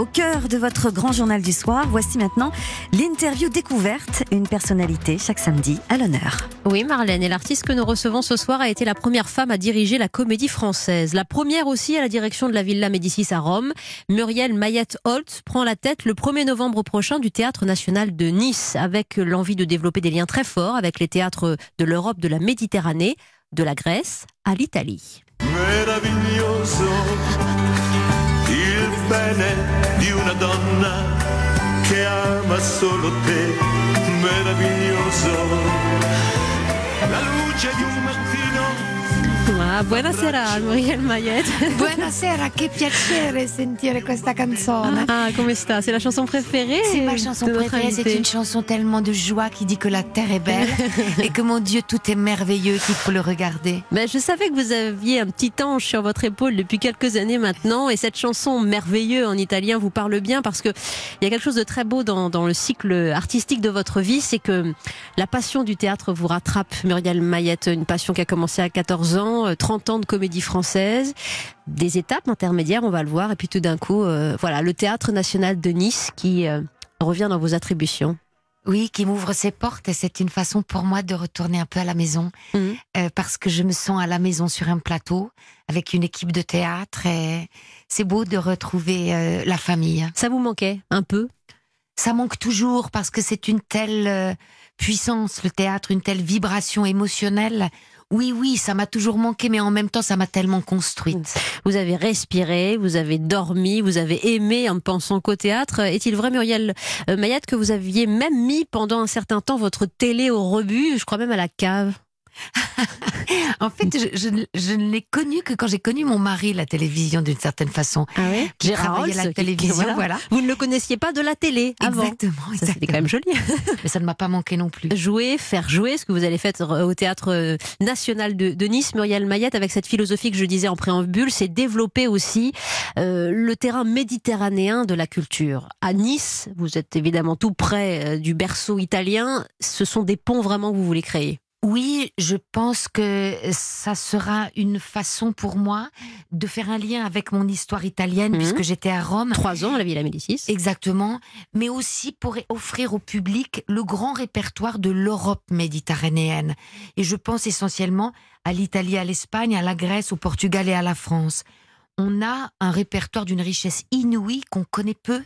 au cœur de votre grand journal du soir. Voici maintenant l'interview découverte, une personnalité chaque samedi à l'honneur. Oui, Marlène, et l'artiste que nous recevons ce soir a été la première femme à diriger la comédie française. La première aussi à la direction de la Villa Médicis à Rome. Muriel Mayette Holt prend la tête le 1er novembre prochain du Théâtre National de Nice, avec l'envie de développer des liens très forts avec les théâtres de l'Europe de la Méditerranée, de la Grèce à l'Italie. Bene di una donna che ama solo te, meraviglioso. La luce di un mattino Ah, buonasera Muriel Mayette. Buonasera, che piacere sentire questa canzone. Ah, come sta? C'est la chanson préférée C'est ma chanson préférée, c'est une chanson tellement de joie qui dit que la terre est belle et que mon Dieu, tout est merveilleux qu'il faut le regarder. Ben, je savais que vous aviez un petit ange sur votre épaule depuis quelques années maintenant et cette chanson merveilleux en italien vous parle bien parce que il y a quelque chose de très beau dans, dans le cycle artistique de votre vie, c'est que la passion du théâtre vous rattrape, Muriel Mayette, une passion qui a commencé à 14 ans, 30 ans de comédie française, des étapes intermédiaires, on va le voir, et puis tout d'un coup, euh, voilà, le Théâtre National de Nice qui euh, revient dans vos attributions. Oui, qui m'ouvre ses portes et c'est une façon pour moi de retourner un peu à la maison euh, parce que je me sens à la maison sur un plateau avec une équipe de théâtre et c'est beau de retrouver euh, la famille. Ça vous manquait un peu? Ça manque toujours parce que c'est une telle euh, puissance, le théâtre, une telle vibration émotionnelle. Oui, oui, ça m'a toujours manqué, mais en même temps, ça m'a tellement construite. Vous avez respiré, vous avez dormi, vous avez aimé en ne pensant qu'au théâtre. Est-il vrai, Muriel euh, Mayette, que vous aviez même mis pendant un certain temps votre télé au rebut, je crois même à la cave? En fait, je, je- je ne l'ai connu que quand j'ai connu mon mari, la télévision, d'une certaine façon. Ah oui Qui travaillait à la télévision, voilà. Vous ne le connaissiez pas de la télé avant? Exactement, Ça, c'était exactement. quand même joli. Mais ça ne m'a pas manqué non plus. jouer, faire jouer, ce que vous allez faire au théâtre national de, de Nice, Muriel Mayette, avec cette philosophie que je disais en préambule, c'est développer aussi euh, le terrain méditerranéen de la culture. À Nice, vous êtes évidemment tout près euh, du berceau italien. Ce sont des ponts vraiment que vous voulez créer. Oui, je pense que ça sera une façon pour moi de faire un lien avec mon histoire italienne, Mhm. puisque j'étais à Rome. Trois ans à la Villa Médicis. Exactement, mais aussi pour offrir au public le grand répertoire de l'Europe méditerranéenne. Et je pense essentiellement à l'Italie, à l'Espagne, à la Grèce, au Portugal et à la France. On a un répertoire d'une richesse inouïe qu'on connaît peu,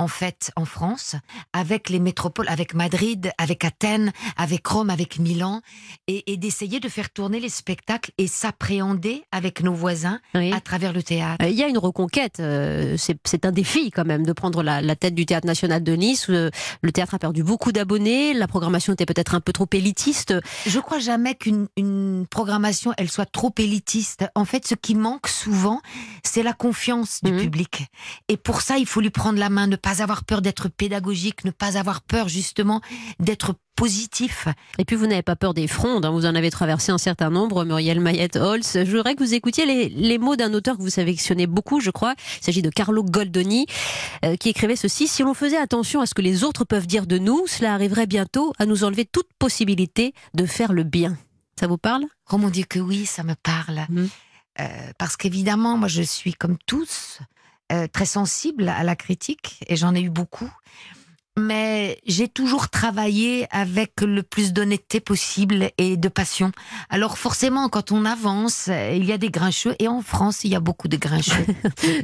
en fait, en France, avec les métropoles, avec Madrid, avec Athènes, avec Rome, avec Milan, et, et d'essayer de faire tourner les spectacles et s'appréhender avec nos voisins Oui. à travers le théâtre. Euh, Il y a une reconquête, euh, c'est un défi quand même de prendre la, la tête du théâtre national de Nice. Euh, Le théâtre a perdu beaucoup d'abonnés, la programmation était peut-être un peu trop élitiste. Je crois jamais qu'une une programmation elle soit trop élitiste. En fait, ce qui manque souvent, c'est la confiance du Mhm. public. Et pour ça, il faut lui prendre la main, ne pas avoir peur d'être pédagogique, ne pas avoir peur justement d'être positif. Et puis vous n'avez pas peur des frondes, hein, vous en avez traversé un certain nombre, Muriel Mayette Holz. Je voudrais que vous écoutiez les, les mots d'un auteur que vous sélectionnez beaucoup, je crois. Il s'agit de Carlo Goldoni, euh, qui écrivait ceci Si l'on faisait attention à ce que les autres peuvent dire de nous, cela arriverait bientôt à nous enlever toute possibilité de faire le bien. Ça vous parle? Oh mon Dieu que oui, ça me parle. Mhm. Euh, parce qu'évidemment, moi je suis comme tous euh, très sensible à la critique et j'en ai eu beaucoup. Mais j'ai toujours travaillé avec le plus d'honnêteté possible et de passion. Alors forcément, quand on avance, il y a des grincheux et en France, il y a beaucoup de grincheux.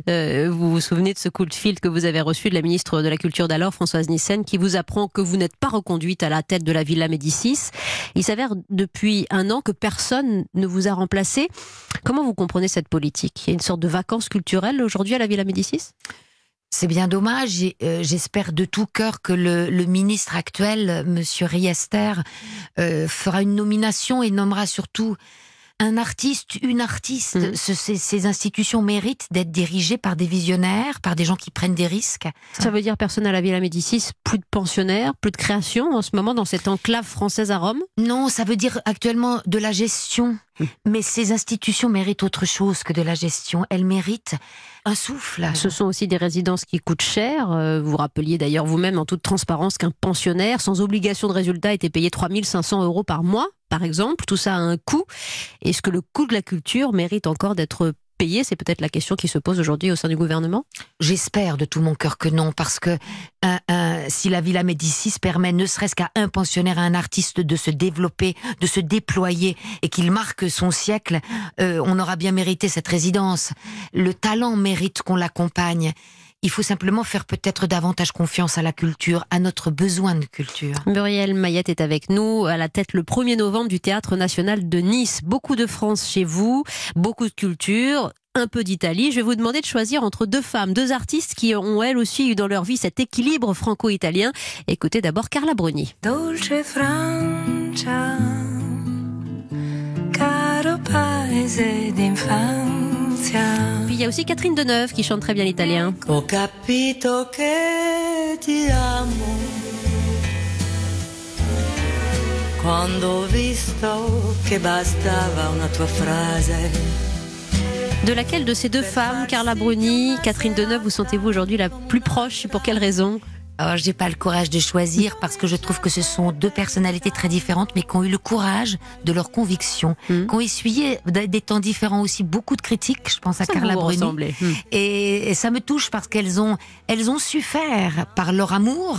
Vous vous souvenez de ce coup de fil que vous avez reçu de la ministre de la Culture d'alors, Françoise Nissen, qui vous apprend que vous n'êtes pas reconduite à la tête de la Villa Médicis. Il s'avère depuis un an que personne ne vous a remplacé. Comment vous comprenez cette politique? Il y a une sorte de vacances culturelles aujourd'hui à la Villa Médicis? C'est bien dommage. euh, J'espère de tout cœur que le, ministre actuel, euh, Monsieur Riester, euh, fera une nomination et nommera surtout un artiste, une artiste. Mhm. Ce- ces, ces institutions méritent d'être dirigées par des visionnaires, par des gens qui prennent des risques. Ça veut dire personne à la Villa Médicis, plus de pensionnaires, plus de création en ce moment dans cette enclave française à Rome? Non, ça veut dire actuellement de la gestion. Mhm. Mais ces institutions méritent autre chose que de la gestion. Elles méritent un souffle. Ce sont aussi des résidences qui coûtent cher. Euh, Vous rappeliez d'ailleurs vous-même en toute transparence qu'un pensionnaire sans obligation de résultat était payé 3500 euros par mois, par exemple. Tout ça a un coût. Est-ce que le coût de la culture mérite encore d'être payer C'est peut-être la question qui se pose aujourd'hui au sein du gouvernement. J'espère de tout mon cœur que non, parce que si la Villa Médicis permet ne serait-ce qu'à un pensionnaire, à un artiste de se développer, de se déployer et qu'il marque son siècle, euh, on aura bien mérité cette résidence. Le talent mérite qu'on l'accompagne. Il faut simplement faire peut-être davantage confiance à la culture, à notre besoin de culture. Muriel Mayette est avec nous, à la tête le 1er novembre du Théâtre National de Nice. Beaucoup de France chez vous, beaucoup de culture, un peu d'Italie. Je vais vous demander de choisir entre deux femmes, deux artistes qui ont elles aussi eu dans leur vie cet équilibre franco-italien. Écoutez d'abord Carla Bruni. Dolce Francia, caro paese puis il y a aussi Catherine Deneuve qui chante très bien l'italien. capito che ti amo. Quando visto che bastava una tua frase. De laquelle de ces deux femmes, Carla Bruni, Catherine Deneuve, vous sentez-vous aujourd'hui la plus proche Pour quelle raison? Alors, j'ai pas le courage de choisir parce que je trouve que ce sont deux personnalités très différentes, mais qui ont eu le courage de leurs convictions, mmh. qui ont essuyé des temps différents aussi beaucoup de critiques. Je pense à Carla Bruni. Mmh. Et, et, ça me touche parce qu'elles ont, elles ont su faire par leur amour,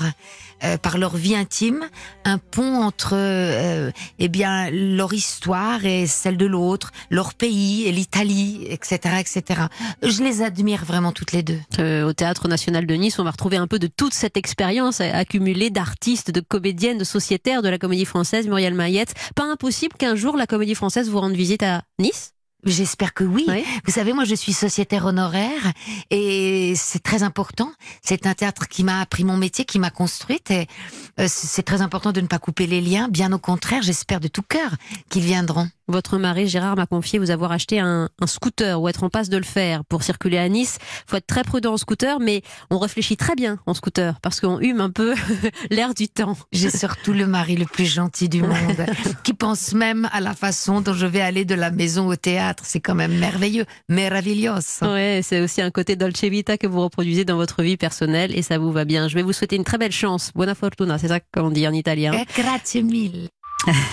euh, par leur vie intime, un pont entre euh, eh bien leur histoire et celle de l'autre, leur pays et l'Italie, etc., etc. Je les admire vraiment toutes les deux. Euh, au Théâtre National de Nice, on va retrouver un peu de toute cette expérience accumulée d'artistes, de comédiennes, de sociétaires de la Comédie Française, Muriel Mayette. Pas impossible qu'un jour la Comédie Française vous rende visite à Nice? J'espère que oui. Vous savez, moi, je suis sociétaire honoraire et c'est très important. C'est un théâtre qui m'a appris mon métier, qui m'a construite et euh, c'est très important de ne pas couper les liens. Bien au contraire, j'espère de tout cœur qu'ils viendront. Votre mari Gérard m'a confié vous avoir acheté un, scooter ou être en passe de le faire pour circuler à Nice. Faut être très prudent en scooter, mais on réfléchit très bien en scooter parce qu'on hume un peu l'air du temps. J'ai surtout le mari le plus gentil du monde qui pense même à la façon dont je vais aller de la maison au théâtre. C'est quand même merveilleux, meraviglioso. Ouais, c'est aussi un côté dolce vita que vous reproduisez dans votre vie personnelle et ça vous va bien. Je vais vous souhaiter une très belle chance. Buona fortuna, c'est ça qu'on dit en italien. Eh, grazie mille.